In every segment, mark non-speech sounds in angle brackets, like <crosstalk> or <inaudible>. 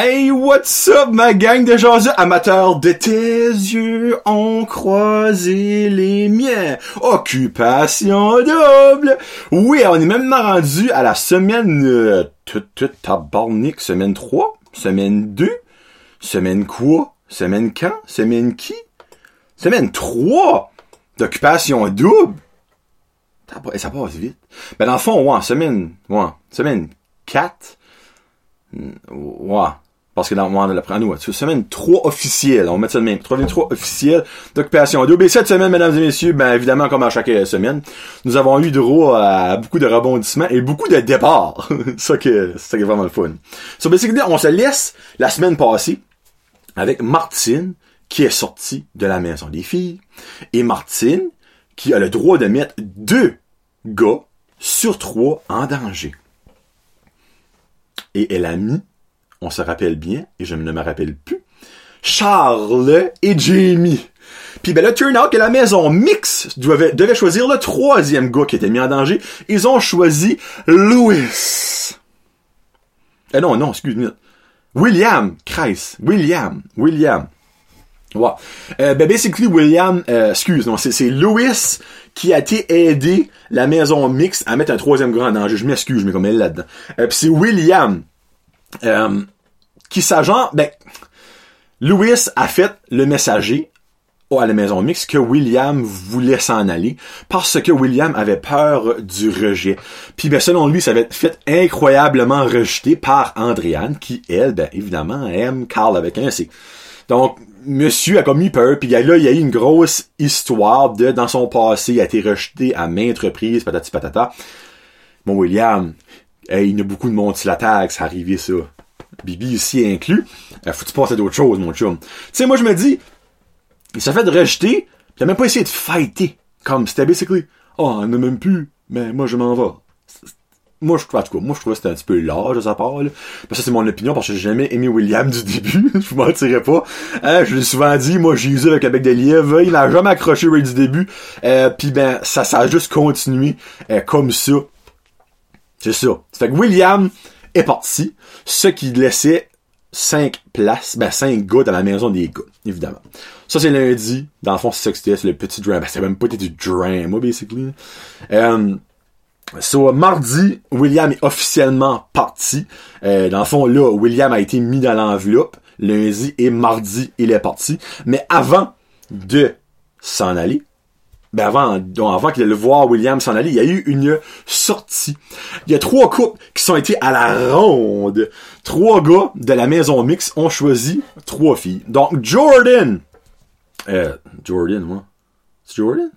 Hey, what's up, ma gang de gens amateurs de tes yeux ont croisé les miens. Occupation double. Oui, on est même rendu à la semaine, euh, tabarnak, semaine 3, semaine 2, semaine quoi? Semaine quand? Semaine qui? Semaine 3 d'occupation double. Ça passe- vite. Ben, dans le fond, ouais, semaine, ouais, semaine 4, Ouais. Parce que dans, on l'a pris nous, semaine 3 officielle. On va mettre ça de même. 3 3 officielle d'occupation cette semaine, mesdames et messieurs, ben, évidemment, comme à chaque euh, semaine, nous avons eu droit à beaucoup de rebondissements et beaucoup de départs. <laughs> ça que, ça qui est vraiment le fun. So, basically, on se laisse la semaine passée avec Martine, qui est sortie de la maison des filles, et Martine, qui a le droit de mettre deux gars sur trois en danger. Et elle a mis, on se rappelle bien, et je ne me rappelle plus, Charles et Jamie. Puis ben là, turn out que la maison mix devait, choisir le troisième gars qui était mis en danger. Ils ont choisi Louis. Eh non, non, excuse-moi. William, Christ. William. William. Ouais. Euh, ben basically, William, euh, excuse, non, c'est, Louis qui a été aidé la maison mixte à mettre un troisième grand danger. Je m'excuse, mets comme elle là-dedans. Euh, puis c'est William euh, qui s'agent, ben, Louis a fait le messager à la maison mixte que William voulait s'en aller parce que William avait peur du rejet. Puis ben selon lui, ça avait fait incroyablement rejeté par Andréane qui elle, ben évidemment aime Carl avec un C. Donc monsieur a commis peur puis là il y a eu une grosse histoire de dans son passé il a été rejeté à maintes reprises patati patata. Mon William, hey, il y a beaucoup de monde sur la tag, ça arrivé ça. Bibi ici inclus. Euh, faut-tu passer à d'autres choses, mon chum? Tu sais, moi, je me dis, il s'est fait rejeter, pis il a même pas essayé de fighter. Comme, c'était basically, oh, on n'a même plus, mais moi, je m'en vais. Moi, je trouve, en tout cas, moi, je trouvais que c'était un petit peu large de sa part, là. Mais ça, c'est mon opinion, parce que j'ai jamais aimé William du début. <laughs> je vous mentirais pas. Hein, je l'ai souvent dit, moi, Jésus avec le bec de il m'a jamais accroché Ray du début. Euh, puis ben, ça, ça a juste continué, euh, comme ça. C'est ça. Fait que William est parti, ce qui laissait cinq places, ben cinq gars dans la maison des gars, évidemment. Ça, c'est lundi. Dans le fond, c'est ça que c'était, c'est le petit drama. Ben, c'est même pas du drama, basically. Euh, So, mardi, William est officiellement parti. Euh, dans le fond, là, William a été mis dans l'enveloppe. Lundi et mardi, il est parti. Mais avant de s'en aller, ben avant, donc avant qu'il le voir William s'en aller, il y a eu une sortie. Il y a trois couples qui sont été à la ronde. Trois gars de la maison mix ont choisi trois filles. Donc, Jordan. Euh, Jordan, moi. C'est Jordan?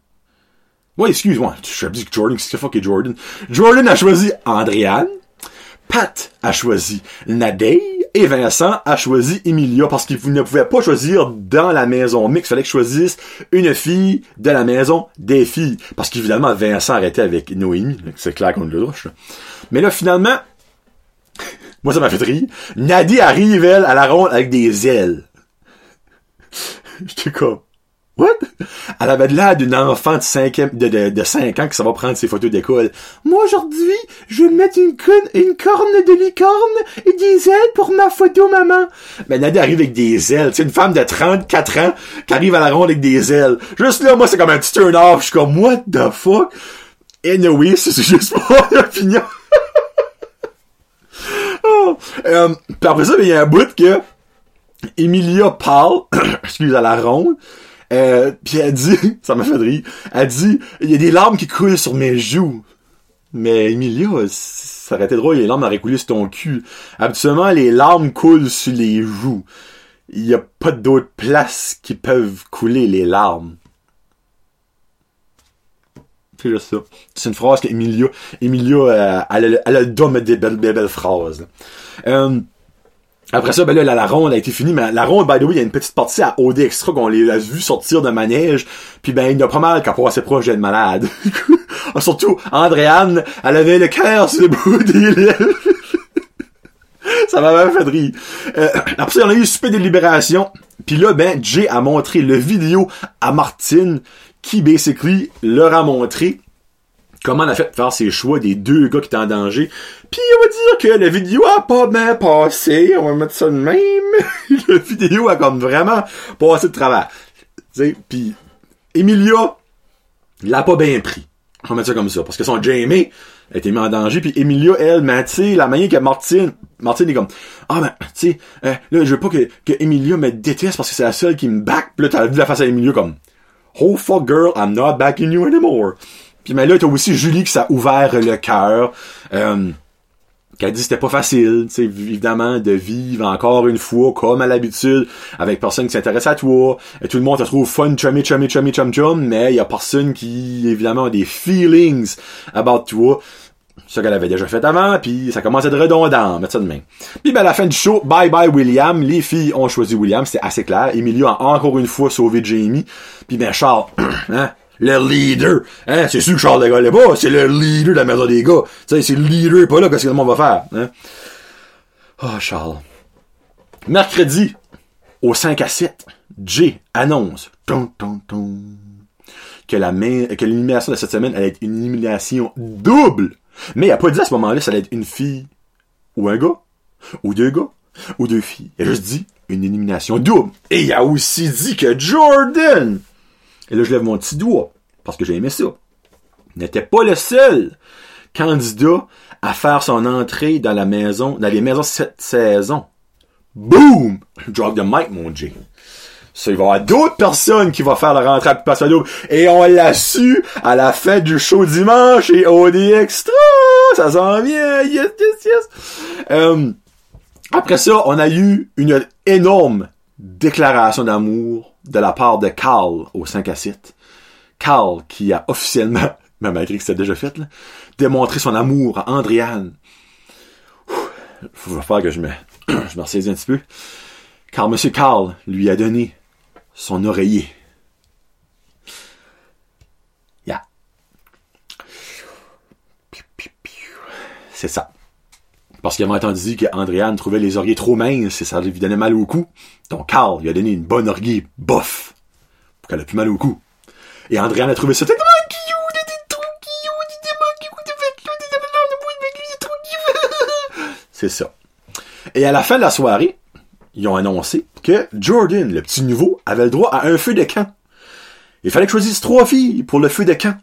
Ouais, excuse-moi. Je dis que Jordan, qu'est-ce que fuck est Jordan? Jordan a choisi Andréane. Pat a choisi Nadey et Vincent a choisi Emilia parce qu'il ne pouvait pas choisir dans la maison mix. Il fallait que je choisisse une fille de la maison des filles. Parce qu'évidemment, Vincent arrêtait avec Noémie. C'est clair qu'on le douche. Mais là, finalement, <laughs> moi, ça m'a fait rire. Nadie arrive, elle, à la ronde avec des ailes. <laughs> J'étais comme, Elle avait de l'air d'une enfant de 5 de, de, de 5 ans qui ça va prendre ses photos d'école. Moi, aujourd'hui, je vais mettre une, corne de licorne et des ailes pour ma photo, maman. Mais Nadia arrive avec des ailes. C'est une femme de 34 ans qui arrive à la ronde avec des ailes. Juste là, moi, c'est comme un petit turn-off. Je suis comme, what the fuck? Anyway, c'est <laughs> juste mon opinion. <laughs> oh. euh, puis après ça, ben, il y a un bout que Emilia parle, <coughs> excuse, à la ronde, euh, puis elle dit, <laughs> ça m'a fait rire, elle dit, il y a des larmes qui coulent sur mes joues. Mais Emilia, ça aurait été drôle, les larmes auraient coulé sur ton cul. Habituellement, les larmes coulent sur les joues. Il y a pas d'autre place qui peuvent couler les larmes. C'est juste ça. C'est une phrase qu'Emilia, Emilia, euh, elle, a, elle a le de des belles, belles phrases. Euh, après ça, ben là, la, la ronde a été finie, mais la ronde, by the way, il y a une petite partie à OD Extra qu'on les a vu sortir de manège, puis ben, il y a pas mal qui a passé proche d'être malade. <laughs> Surtout, Andréane, elle avait le cœur sur le bout des lèvres. <laughs> ça m'a même fait rire. Euh, après ça, on a eu super délibération, puis là, ben, Jay a montré le vidéo à Martine, qui, basically, leur a montré comment elle a fait faire ses choix des deux gars qui étaient en danger. Puis on va dire que la vidéo a pas bien passé, on va mettre ça de même. <laughs> la vidéo a comme vraiment passé de travers. Tu sais, puis Emilia l'a pas bien pris. On va mettre ça comme ça. Parce que son Jamie a été mis en danger. Puis Emilia, elle, mais tu sais, la manière que Martine, Martine est comme, ah ben, tu sais, euh, là, je veux pas que, que Emilia me déteste parce que c'est la seule qui me back. Puis là, t'as vu la face à Emilia comme, oh fuck girl, I'm not backing you anymore. Puis mais là, t'as aussi Julie qui s'est ouvert le cœur. Euh, qui a dit c'était pas facile, tu évidemment, de vivre encore une fois, comme à l'habitude, avec personne qui s'intéresse à toi. Et tout le monde te trouve fun, chummy, chummy, chummy, chum, chum, mais il y a personne qui, évidemment, a des feelings about toi. Ce qu'elle avait déjà fait avant, puis ça commence à être redondant, mettre ça de main. Puis ben, à la fin du show, bye bye William, les filles ont choisi William, c'était assez clair. Emilio a encore une fois sauvé Jamie. Puis ben Charles, <clears throat> hein, le leader. Hein? C'est sûr que Charles de Gaulle est pas, c'est le leader de la maison des gars. C'est le leader pas là, qu'est-ce que le monde va faire? Hein? Oh, Charles. Mercredi, au 5 à 7, Jay annonce que la main, que l'élimination de cette semaine allait être une élimination double. Mais il a pas dit à ce moment-là ça allait être une fille ou un gars, ou deux gars, ou deux filles. Il a juste dit une élimination double. Et il a aussi dit que Jordan et là, je lève mon petit doigt, parce que j'ai aimé ça. N'était pas le seul candidat à faire son entrée dans la maison, dans les maisons cette saison. Boom! Drop the mic, mon J. Ça, il va y avoir d'autres personnes qui vont faire la rentrée à double. Et on l'a su à la fin du show dimanche et OD Extra! Ça s'en vient! Yes, yes, yes! Euh, après ça, on a eu une énorme déclaration d'amour de la part de Carl au 5 à 7. Carl qui a officiellement, <laughs> même malgré que c'était déjà fait, démontré son amour à Andréane. Faut faire que je me, <clears throat> je un petit peu. Car Monsieur Carl lui a donné son oreiller. Yeah. C'est ça. Parce qu'il a entendu qu'Andréane trouvait les oreillers trop minces et ça lui donnait mal au cou. Donc Carl lui a donné une bonne oreiller bof pour qu'elle ait plus mal au cou. Et Andréane a trouvé ça tellement C'est ça. Et à la fin de la soirée, ils ont annoncé que Jordan, le petit nouveau, avait le droit à un feu de camp. Il fallait que choisisse trois filles pour le feu de camp.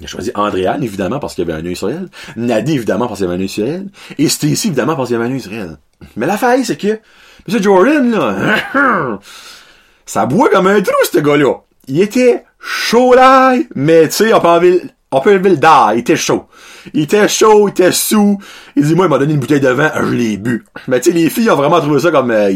Il a choisi Andréane, évidemment, parce qu'il y avait un œil sur elle. Nadie, évidemment, parce qu'il y avait un œil sur elle. Et Stacy, évidemment, parce qu'il y avait un œil sur elle. Mais la faille, c'est que, M. Jordan, là, <laughs> ça boit comme un trou, ce gars-là. Il était chaud là, mais tu sais, on peut enlever, on peut enlever le da, il était chaud. Il était chaud, il était sous. Il dit, moi, il m'a donné une bouteille de vin, je l'ai bu. Mais tu sais, les filles ont vraiment trouvé ça comme, euh,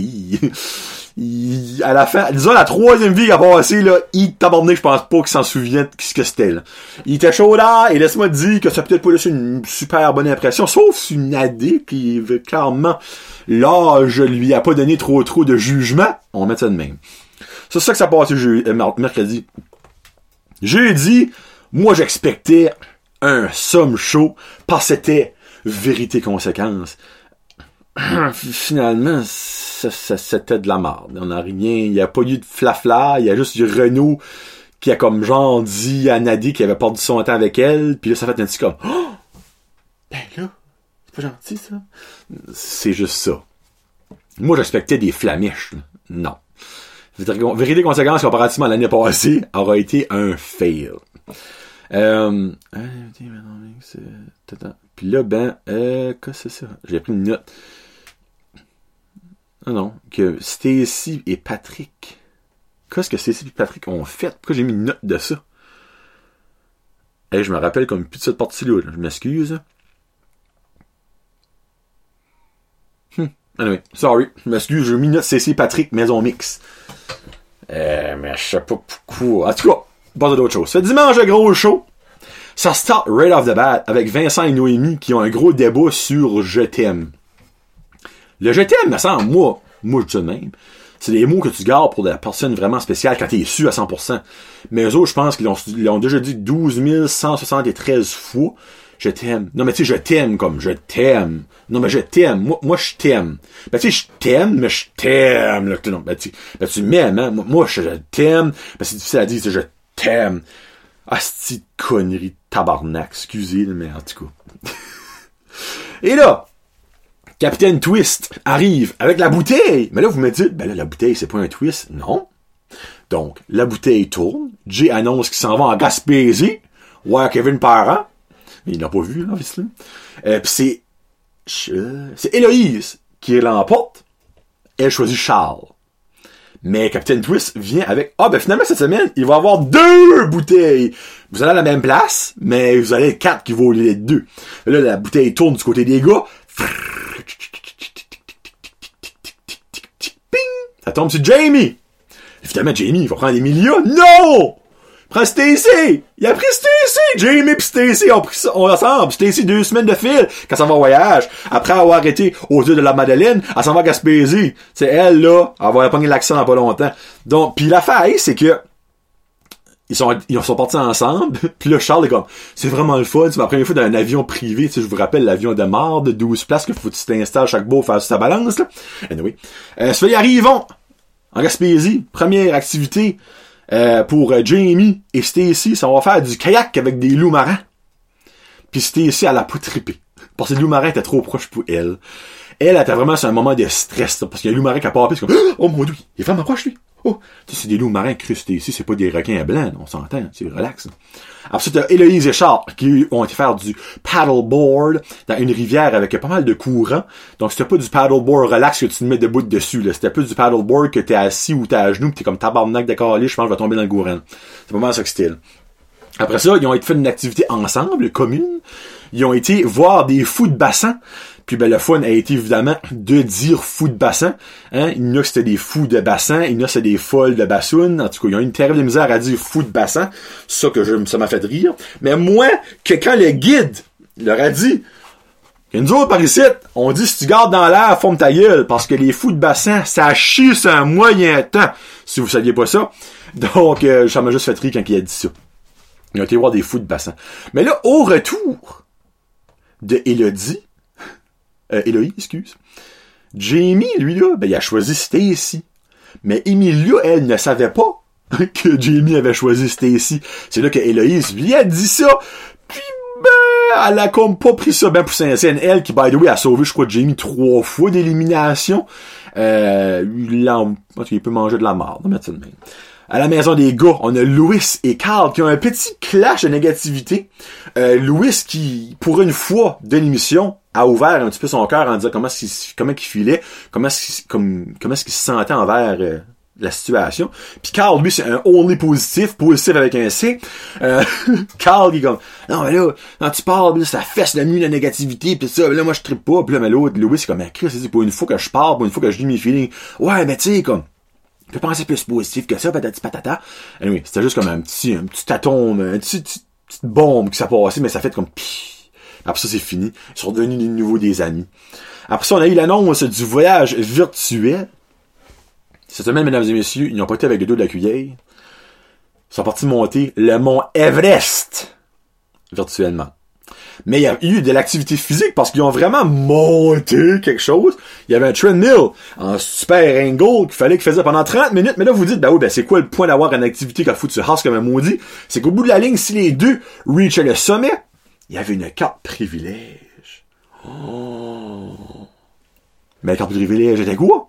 à la fin, disons la troisième vie qui a passé, là, il tabarnak, je pense pas qu'il s'en souvienne ce que c'était, là. Il était chaud là, et laisse-moi dire que ça peut-être pas laissé une super bonne impression, sauf une AD qui veut clairement, je lui a pas donné trop trop de jugement. On met ça de même. C'est ça que ça passe euh, mercredi. Jeudi, moi j'expectais un somme chaud parce que c'était vérité conséquence. <coughs> Finalement, c'était de la merde. On n'a rien, il n'y a pas eu de flafla, il y a juste du Renault qui a comme genre dit à Nadie qu'il avait perdu son temps avec elle, puis là ça fait un petit comme oh! Ben là, c'est pas gentil ça. C'est juste ça. Moi j'expectais des flamiches. Non. Vérité conséquence comparativement à l'année passée aura été un fail. Euh, puis là, ben, euh, qu'est-ce que c'est ça? J'ai pris une note. Non, non, que Stacy et Patrick. Qu'est-ce que Stacy et Patrick ont fait? Pourquoi j'ai mis une note de ça? Eh, je me rappelle comme plus de cette partie-là. Je m'excuse. Hum. Anyway, sorry. Je m'excuse, j'ai mis une note Stacy et Patrick, maison mix. Euh, mais je sais pas pourquoi. En tout cas, pas d'autre chose. Ce dimanche, un gros show. Ça start right off the bat avec Vincent et Noémie qui ont un gros débat sur Je t'aime. Le je t'aime, me semble, moi, moi, je dis même. C'est des mots que tu gardes pour la personne vraiment spéciale quand t'es su à 100%. Mais eux autres, je pense qu'ils l'ont déjà dit 12 173 fois. Je t'aime. Non, mais tu sais, je t'aime comme je t'aime. Non, mais je t'aime. Moi, moi je t'aime. Ben, tu sais, je t'aime, mais je t'aime. Non, ben, tu, ben, tu m'aimes, hein. Moi, je, t'aime. Ben, c'est difficile à dire, je t'aime. Ah, c'est connerie tabarnak, excusez, mais en tout cas. <laughs> Et là, Capitaine Twist arrive avec la bouteille. Mais là, vous me dites, ben là, la bouteille, c'est pas un twist. Non. Donc, la bouteille tourne. Jay annonce qu'il s'en va en Gaspésie. Ouais, Kevin Parent. Mais il l'a pas vu, là. Euh, pis c'est, c'est Héloïse qui l'emporte. Elle choisit Charles. Mais Captain Twist vient avec, ah, ben finalement, cette semaine, il va avoir deux bouteilles. Vous allez à la même place, mais vous allez quatre qui vont les deux. Là, la bouteille tourne du côté des gars. Ça tombe sur Jamie. Évidemment, Jamie, il va prendre Emilia. Non! Prends Stacy! Il a pris Stacy! Jamie pis Stacy ont pris ça ensemble. Stacy deux semaines de fil quand ça va en voyage. Après avoir arrêté aux yeux de la Madeleine, elle s'en va à Gaspésie. C'est elle, là, elle va l'accent dans pas longtemps. Donc, puis l'affaire, c'est que ils sont, ils sont partis ensemble. <laughs> Puis là, Charles est comme, c'est vraiment le fun. C'est ma première fois dans un avion privé. Tu sais, je vous rappelle l'avion de mort de 12 places que faut que tu t'installes chaque beau faire sa balance, là. Anyway. Euh, ça fait, ils arrivons en Gaspésie. Première activité, euh, pour euh, Jamie et Stacy. Ça va faire du kayak avec des loups marins. Puis Stacy, elle a pas trippé. Parce que les loups marins étaient trop proches pour elle. Elle, était vraiment sur un moment de stress, parce qu'il y a un loup marin qui a pas c'est comme, <gasps> oh mon dieu, il est vraiment proche, lui. Oh, c'est des loups marins crustés ici, c'est pas des requins blancs, on s'entend, c'est relax. Ensuite, t'as Héloïse et Charles qui ont été faire du paddleboard dans une rivière avec pas mal de courant. Donc c'était pas du paddleboard relax que tu te mets debout dessus, là. C'était plus du paddleboard que t'es assis ou t'es à genoux pis t'es comme tabarnak de je pense que je vais tomber dans le courant. C'est pas mal ça que c'était. Après ça, ils ont été fait une activité ensemble, commune. Ils ont été voir des fous de bassin. Puis ben, le fun a été évidemment de dire fou de bassin. Hein? Il y a c'était des fous de bassin, il y en a c'est des folles de bassoune. En tout cas, ils ont une terrible misère à dire fou de bassin. Ça que je, ça m'a fait rire. Mais moi, que quand le guide leur a dit nous autres, par ici, on dit si tu gardes dans l'air, forme ta gueule, parce que les fous de bassin, ça chie un moyen temps, si vous saviez pas ça. Donc, euh, ça m'a juste fait rire quand il a dit ça. Ils ont été voir des fous de bassin. Mais là, au retour de Elodie, euh, Eloï, excuse. Jamie, lui, là, ben, il a choisi Stacy. Mais Emilia, elle, ne savait pas <laughs> que Jamie avait choisi Stacy. C'est là que Héloïse lui a dit ça. Puis, ben, elle a comme pas pris ça ben pour saint Elle qui, by the way, a sauvé, je crois, Jamie trois fois d'élimination. Euh, il, il peut manger de la merde, mettre ça de même à la maison des gars, on a Louis et Carl qui ont un petit clash de négativité. Euh, Louis qui, pour une fois de l'émission, a ouvert un petit peu son cœur en disant comment est-ce comment filait, comment est-ce qu'il, comme, comment se sentait envers euh, la situation. Puis Carl, lui, c'est un only positif, positif avec un C. Euh, <laughs> Carl, il est comme, non, mais là, quand tu parles, ça fesse la nuit la négativité, pis ça, là, moi, je trippe pas, pis là, mais l'autre, Louis, c'est comme, Chris, c'est pour une fois que je parle, pour une fois que je dis mes feelings. Ouais, mais tu sais, comme, peux penser plus positif que ça, patati patata. Anyway, c'était juste comme un petit, un petit atome, une petite, petite bombe qui s'est passé, mais ça fait comme pis. Après ça, c'est fini. Ils sont devenus de nouveau des amis. Après ça, on a eu l'annonce du voyage virtuel. Cette semaine, mesdames et messieurs, ils n'ont pas été avec le dos de la cuillère. Ils sont partis monter le mont Everest virtuellement. Mais il y a eu de l'activité physique parce qu'ils ont vraiment monté quelque chose. Il y avait un treadmill en super angle qu'il fallait qu'il faisait pendant 30 minutes. Mais là, vous dites, ben oui, ben c'est quoi le point d'avoir une activité qu'il faut que tu hasses comme un maudit? C'est qu'au bout de la ligne, si les deux reachaient le sommet, il y avait une carte privilège. Oh. Mais la carte privilège était quoi?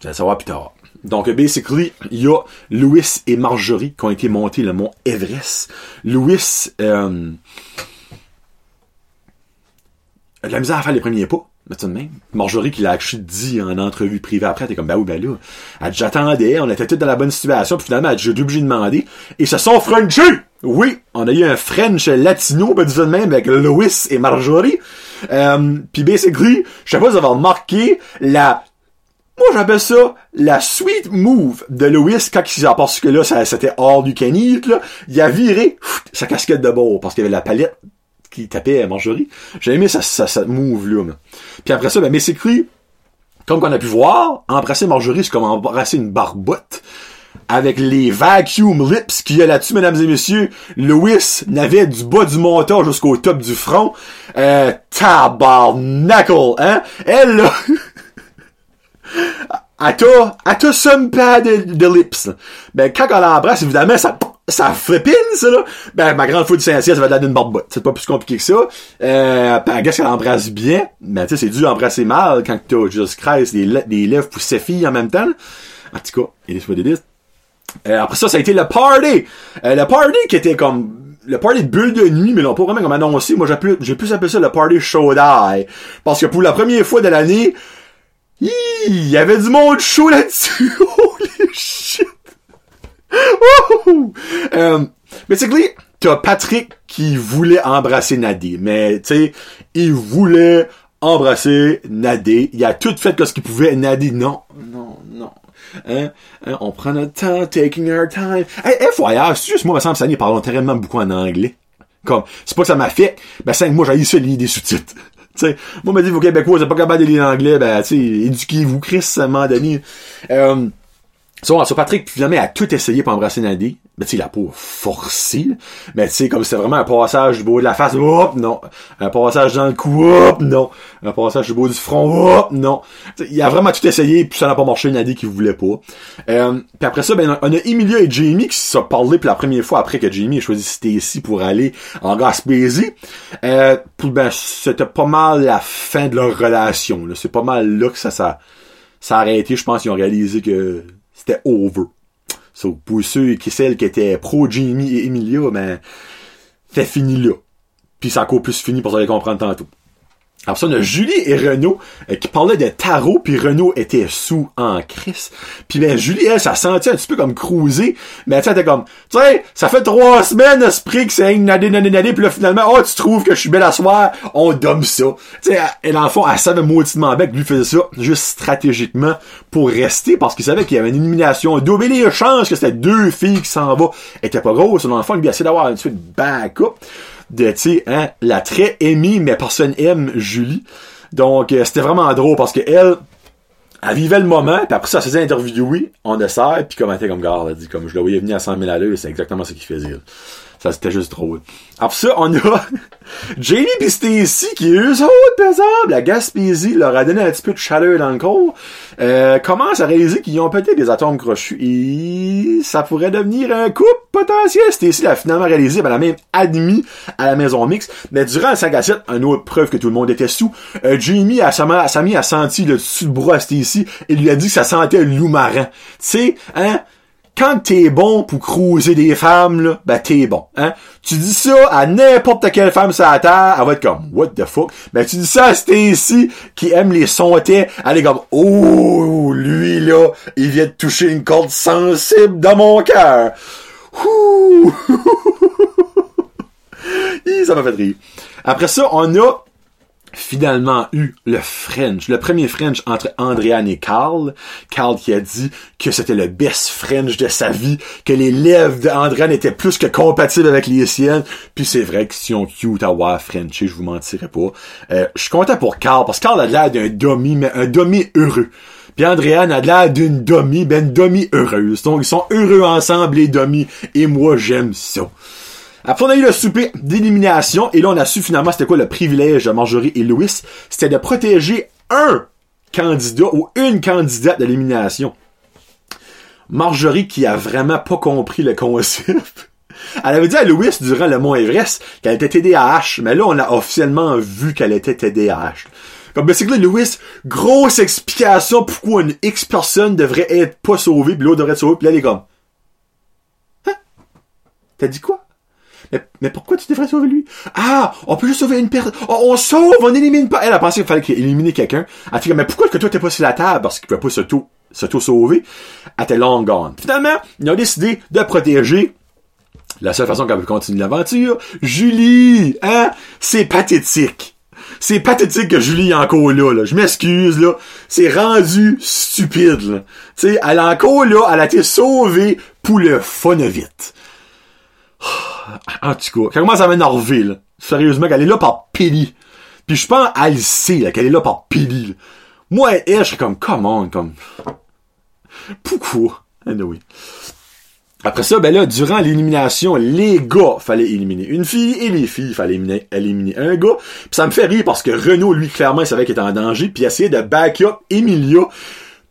Je vais savoir plus tard. Donc, basically, il y a Louis et Marjorie qui ont été montés le mont Everest. Louis, euh, de la misère à faire les premiers pas. Mais tout de même. Marjorie qui l'a dit en entrevue privée après, t'es comme, bah oui, ben là, elle j'attendais, on était tous dans la bonne situation, puis finalement, j'ai obligé de demander. Et se sont Frenchés! Oui, on a eu un French latino, ben de même, avec Louis et Marjorie. Euh, puis basically, je sais pas si vous avez remarqué, la moi, j'appelle ça la sweet move de Louis quand il parce que là, c'était hors du canite, là. Il a viré sa casquette de bord parce qu'il avait la palette qui tapait à Marjorie. J'ai aimé sa, sa, move-là. Puis après ça, ben, mais c'est comme qu'on a pu voir, embrasser Marjorie, c'est comme embrasser une barbotte. Avec les vacuum lips qu'il y a là-dessus, mesdames et messieurs, Louis n'avait du bas du montant jusqu'au top du front. Euh, tabarnacle, hein? Elle, là, <laughs> elle t'a, elle t'a de, de lips. Ben, quand elle embrasse, évidemment, ça, ça flippine, ça, là. Ben, ma grande faute du Saint-Ciel, ça va donner une barbe C'est pas plus compliqué que ça. Euh, ben, qu'est-ce qu'elle embrasse bien. Mais, tu sais, c'est dû embrasser mal quand t'as Jesus Christ, des, des lèvres pour ses filles en même temps. En tout cas, il est euh, après ça, ça a été le party. Euh, le party qui était comme le party de bulle de nuit, mais non pas vraiment comme annoncé. Moi, j'ai plus, j'ai appelé ça le party show die. Parce que pour la première fois de l'année, il y avait du monde chaud là-dessus. <laughs> Holy shit. Euh, basically, t'as Patrick qui voulait embrasser Nadie, mais tu sais, il voulait embrasser Nadie. Il a tout fait ce qu'il pouvait. Nadie, non, non, non. Hein? hein? On prend notre temps, taking our time. Hey, FYI, c'est juste moi, me semble, ça parlons tellement beaucoup en anglais. Comme, c'est pas que ça m'a fait, ben, cinq mois, j'ai ça, lire des sous-titres. <laughs> sais, moi, me dit, vos Québécois, c'est pas capable de lire l'anglais, ben, tu sais, éduquez-vous, Chris, à un So, so Patrick finalement a tout essayé pour embrasser Nadie. Ben, tu sais, la peau forcée. Mais tu sais, comme c'était vraiment un passage du beau de la face, hop, non. Un passage dans le cou, hop, non. Un passage du beau du front, hop, non. il a vraiment tout essayé, puis ça n'a pas marché, Nadie qui voulait pas. Euh, puis après ça, ben, on a Emilia et Jamie qui se sont parlé pour la première fois après que Jamie ait choisi Stacy pour aller en Gaspésie. Euh, puis ben, c'était pas mal la fin de leur relation, C'est pas mal là que ça, ça, ça arrêté. Je pense qu'ils ont réalisé que c'était over. So, pour ceux qui celles qui étaient pro Jamie et Emilia, ben, c'est fini là. Puis ça encore plus fini pour ça les comprendre tantôt. Alors ça, on a Julie et Renaud euh, qui parlaient de tarot, puis Renaud était sous en crise. Puis ben Julie, elle, ça sentait un petit peu comme cruiser, mais elle était comme, tu sais, ça fait trois semaines, esprit que c'est une nadé, nadé, nadé, puis là finalement, oh, tu trouves que je suis belle à soir, on domme ça. Tu sais, elle, en fond, elle savait bien que lui faisait ça juste stratégiquement pour rester, parce qu'il savait qu'il y avait une élimination double, et les chances que c'était deux filles qui s'en vont étaient pas grosses. Dans le lui, a essayé d'avoir une suite backup de, tu sais, hein, la très aimée, mais personne aime Julie. Donc, euh, c'était vraiment drôle parce que elle, vivait le moment, puis après ça, faisait interviewer on dessert, puis comme elle était comme garde, elle dit comme je la voyais venir à 100 000 à l'heure, c'est exactement ce qu'il faisait. Ça, c'était juste drôle. Après ça, on a <laughs> Jamie pis Stacy qui, eux autres, pesable, la Gaspésie leur a donné un petit peu de chaleur dans le corps, euh, commence à réaliser qu'ils ont peut-être des atomes crochus et ça pourrait devenir un couple potentiel. Stacy l'a finalement réalisé, elle a même admis à la maison mix. Mais durant saga 7, une autre preuve que tout le monde était sous, euh, Jamie a, Sammy a senti le dessus de bras à Stacy et lui a dit que ça sentait le loup marin. Tu sais, hein, quand t'es bon pour cruiser des femmes, là, ben t'es bon. Hein? Tu dis ça à n'importe quelle femme sur la terre, elle va être comme What the fuck? Ben tu dis ça à Stacy qui aime les sontés, elle est comme Oh lui là, il vient de toucher une corde sensible dans mon cœur. <laughs> ça m'a fait rire. Après ça, on a finalement eu le French, le premier French entre Andréane et Carl. Carl qui a dit que c'était le best French de sa vie, que les lèvres d'Andréane étaient plus que compatibles avec les siennes. Puis c'est vrai que si on cute à voir French, je vous mentirais pas. Euh, je suis content pour Carl, parce que Carl a l'air d'un domi, mais un domi heureux. Puis Andréane a l'air d'une domi, ben domi heureuse. Donc ils sont heureux ensemble les domi, et moi j'aime ça. Après, on a eu le souper d'élimination, et là, on a su finalement c'était quoi le privilège de Marjorie et Louis. C'était de protéger un candidat ou une candidate d'élimination. Marjorie qui a vraiment pas compris le concept. <laughs> Elle avait dit à Louis durant le Mont Everest qu'elle était TDAH, mais là, on a officiellement vu qu'elle était TDAH. Comme ben, c'est que là, Louis, grosse explication pourquoi une X personne devrait être pas sauvée, puis l'autre devrait être sauvée, puis là, elle est comme. Hein? T'as dit quoi? Mais, pourquoi tu devrais sauver lui? Ah, on peut juste sauver une personne. Oh, on sauve, on élimine pas. Elle a pensé qu'il fallait éliminer quelqu'un. Elle fait mais pourquoi que toi t'es pas sur la table? Parce qu'il pouvait pas s'auto, s'auto-sauver. Elle était long gone. Finalement, ils ont décidé de protéger la seule façon qu'elle peut continuer l'aventure. Julie, hein? C'est pathétique. C'est pathétique que Julie est encore là. Je m'excuse, là. C'est rendu stupide, là. Tu sais, elle est encore là, elle a été sauvée pour le fun. En tout cas, quand commence à m'énerver, là. Sérieusement, qu'elle est là par Pili. Puis je pense elle sait, là, qu'elle est là par Pili. Moi, elle, je serais comme, comment, comme... Pourquoi? Anyway. Après ça, ben là, durant l'élimination, les gars fallait éliminer une fille et les filles fallait éliminer, un gars. Puis ça me fait rire parce que Renaud, lui, clairement, il savait qu'il était en danger, puis il essayait de back up Emilia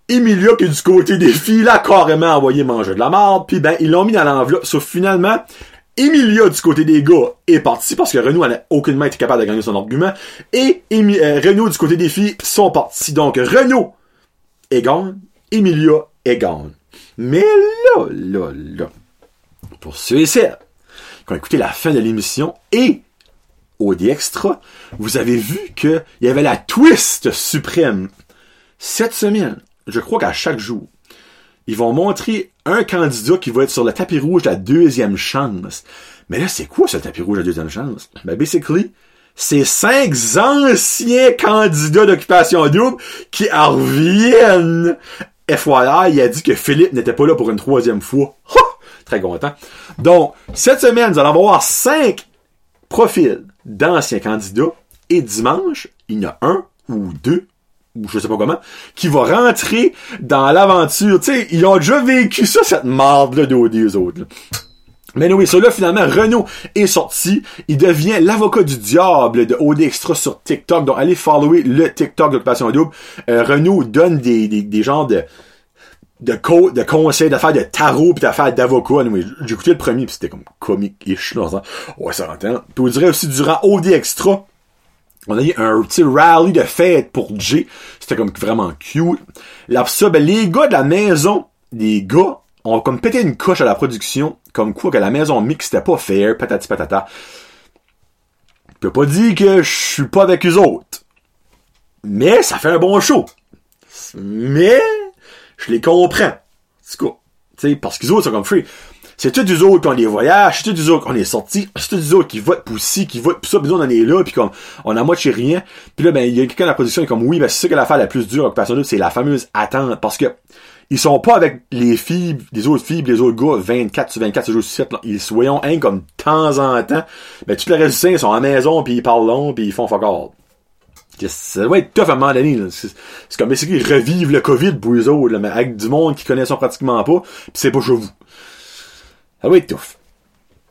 Emilia qui est du côté des filles l'a carrément envoyé manger de la marde, puis ben ils l'ont mis dans l'enveloppe. Sauf finalement, Emilia du côté des gars est partie parce que Renault n'a aucunement été capable de gagner son argument. Et Emi euh, Renault du côté des filles sont partis. Donc Renault est gone, Emilia est gone. Mais là, là, là, pour ceux et celles qui ont écouté la fin de l'émission et au Extra, vous avez vu qu'il y avait la twist suprême. Cette semaine, je crois qu'à chaque jour, ils vont montrer un candidat qui va être sur le tapis rouge la deuxième chance. Mais là, c'est quoi ce tapis rouge la deuxième chance? Ben, basically, c'est cinq anciens candidats d'occupation double qui reviennent. FYI, il a dit que Philippe n'était pas là pour une troisième fois. <laughs> Très content. Donc, cette semaine, nous allons avoir cinq profils d'anciens candidats. Et dimanche, il y en a un ou deux ou je sais pas comment, qui va rentrer dans l'aventure. Tu sais, ils ont déjà vécu ça, cette marde-là des autres. Mais oui, ça là, finalement, Renault est sorti. Il devient l'avocat du diable de OD Extra sur TikTok. Donc, allez follower le TikTok d'Occupation Double. Euh, Renault donne des, des, des genres de de, de conseils, d'affaires de tarot pis d'affaires d'avocat. j'ai écouté le premier pis c'était comme comique-ish, là. Ouais, ça entend. Puis on dirait aussi durant OD Extra, on a eu un petit rally de fête pour Jay. C'était comme vraiment cute. Là, ça, ben, les gars de la maison, les gars, ont comme pété une coche à la production, comme quoi que la maison mix c'était pas fair, patati patata. Je peux pas dire que je suis pas avec eux autres. Mais ça fait un bon show. Mais je les comprends. C'est quoi? Tu sais, parce qu'ils autres sont comme free. C'est tous des autres qui ont des voyages, c'est tous des autres qui ont des sorties, c'est tous des autres qui votent pour ci, qui votent pour ça, puis on en est là, puis comme, on a moitié rien. Puis là, ben, il y a quelqu'un dans la position qui est comme, oui, ben, c'est ça que l'affaire la plus dure occupation c'est la fameuse attente, parce que, ils sont pas avec les filles, les autres filles, les autres gars, 24 sur 24 sur 7, là. Ils se voyons un comme de temps en temps. Ben, tout le reste du ils sont à la maison, puis ils parlent long, puis ils font fuck all. Ça doit être tough à un moment donné. C'est comme si ils revivent le COVID pour eux autres, là, mais avec du monde qui connaissent pratiquement pas, puis c'est pas chez vous. Ça va être.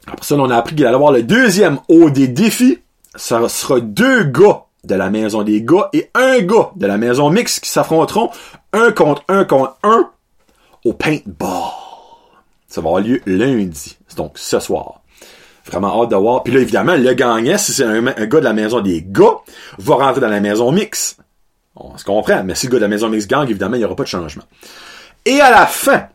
Après ça, on a appris qu'il allait avoir le deuxième haut des défis. Ça sera deux gars de la maison des gars et un gars de la maison mixte qui s'affronteront un contre un contre un au paintball. Ça va avoir lieu lundi. Donc, ce soir. Vraiment hâte de voir. Puis là, évidemment, le gagnant, si c'est un, gars de la maison des gars, va rentrer dans la maison mixte. On se comprend. Mais si le gars de la maison mixte gagne, évidemment, il n'y aura pas de changement. Et à la fin,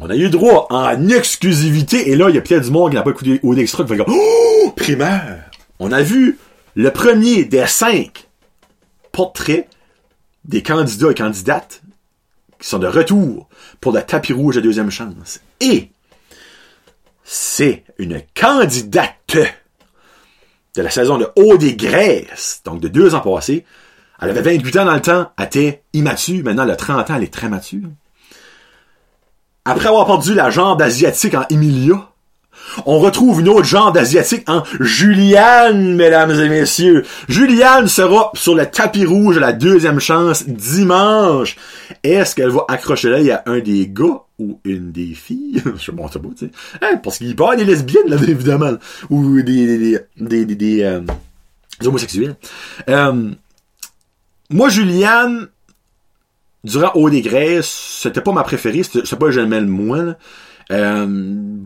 on a eu droit en exclusivité, et là, il y a peut-être du monde qui n'a pas écouté au extra qui va dire Oh! Primaire! On a vu le premier des cinq portraits des candidats et candidates qui sont de retour pour le tapis rouge de deuxième chance. Et c'est une candidate de la saison de Haut des Grèces, donc de deux ans passés. Elle avait 28 ans dans le temps, elle était immature. Maintenant, elle a 30 ans, elle est très mature. Après avoir perdu la jambe asiatique en Emilia, on retrouve une autre jambe asiatique en Juliane, mesdames et messieurs. Juliane sera sur le tapis rouge à la deuxième chance dimanche. Est-ce qu'elle va accrocher l'œil à un des gars ou une des filles? <laughs> Je sais pas, tu sais. Hein, parce qu'il avoir des lesbiennes, là, <laughs> évidemment. Ou des, des, des, des, des, euh, homosexuels. Euh, moi, Juliane, durant Haut des Grèces, c'était pas ma préférée, c'était pas jamais le moins. Euh,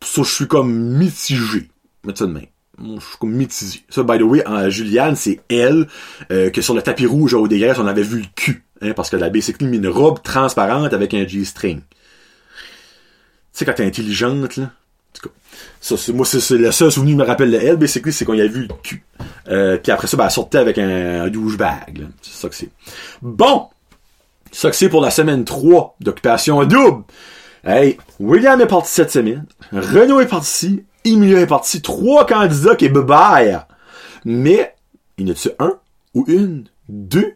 ça, je suis comme mitigé. Mets ça de main. Je suis comme mitigé. Ça, by the way, en Juliane, c'est elle, euh, que sur le tapis rouge à Haut des Grèces, on avait vu le cul. Hein, parce qu'elle a basically mis une robe transparente avec un G-string. Tu sais, quand t'es intelligente, là. Ça, c'est, moi, c'est, le seul souvenir que me rappelle de elle, basically, c'est qu'on y a vu le cul. Euh, puis après ça, ben, elle sortait avec un, un douchebag, C'est ça que c'est. Bon! Ça que c'est pour la semaine 3 d'occupation double. Hey, William est parti cette semaine. Renault est parti. Emilia est parti. Trois candidats qui est bye Mais, il y en a un, ou une, deux,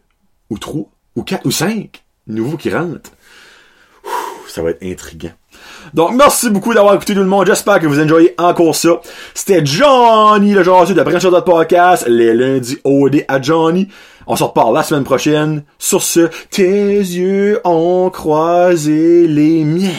ou trois, ou quatre, ou cinq nouveaux qui rentrent? ça va être intriguant. Donc, merci beaucoup d'avoir écouté tout le monde. J'espère que vous enjoyez encore ça. C'était Johnny, le genre de Brunch Podcast, les lundis OD à Johnny. On se reparle la semaine prochaine. Sur ce, tes yeux ont croisé les miens.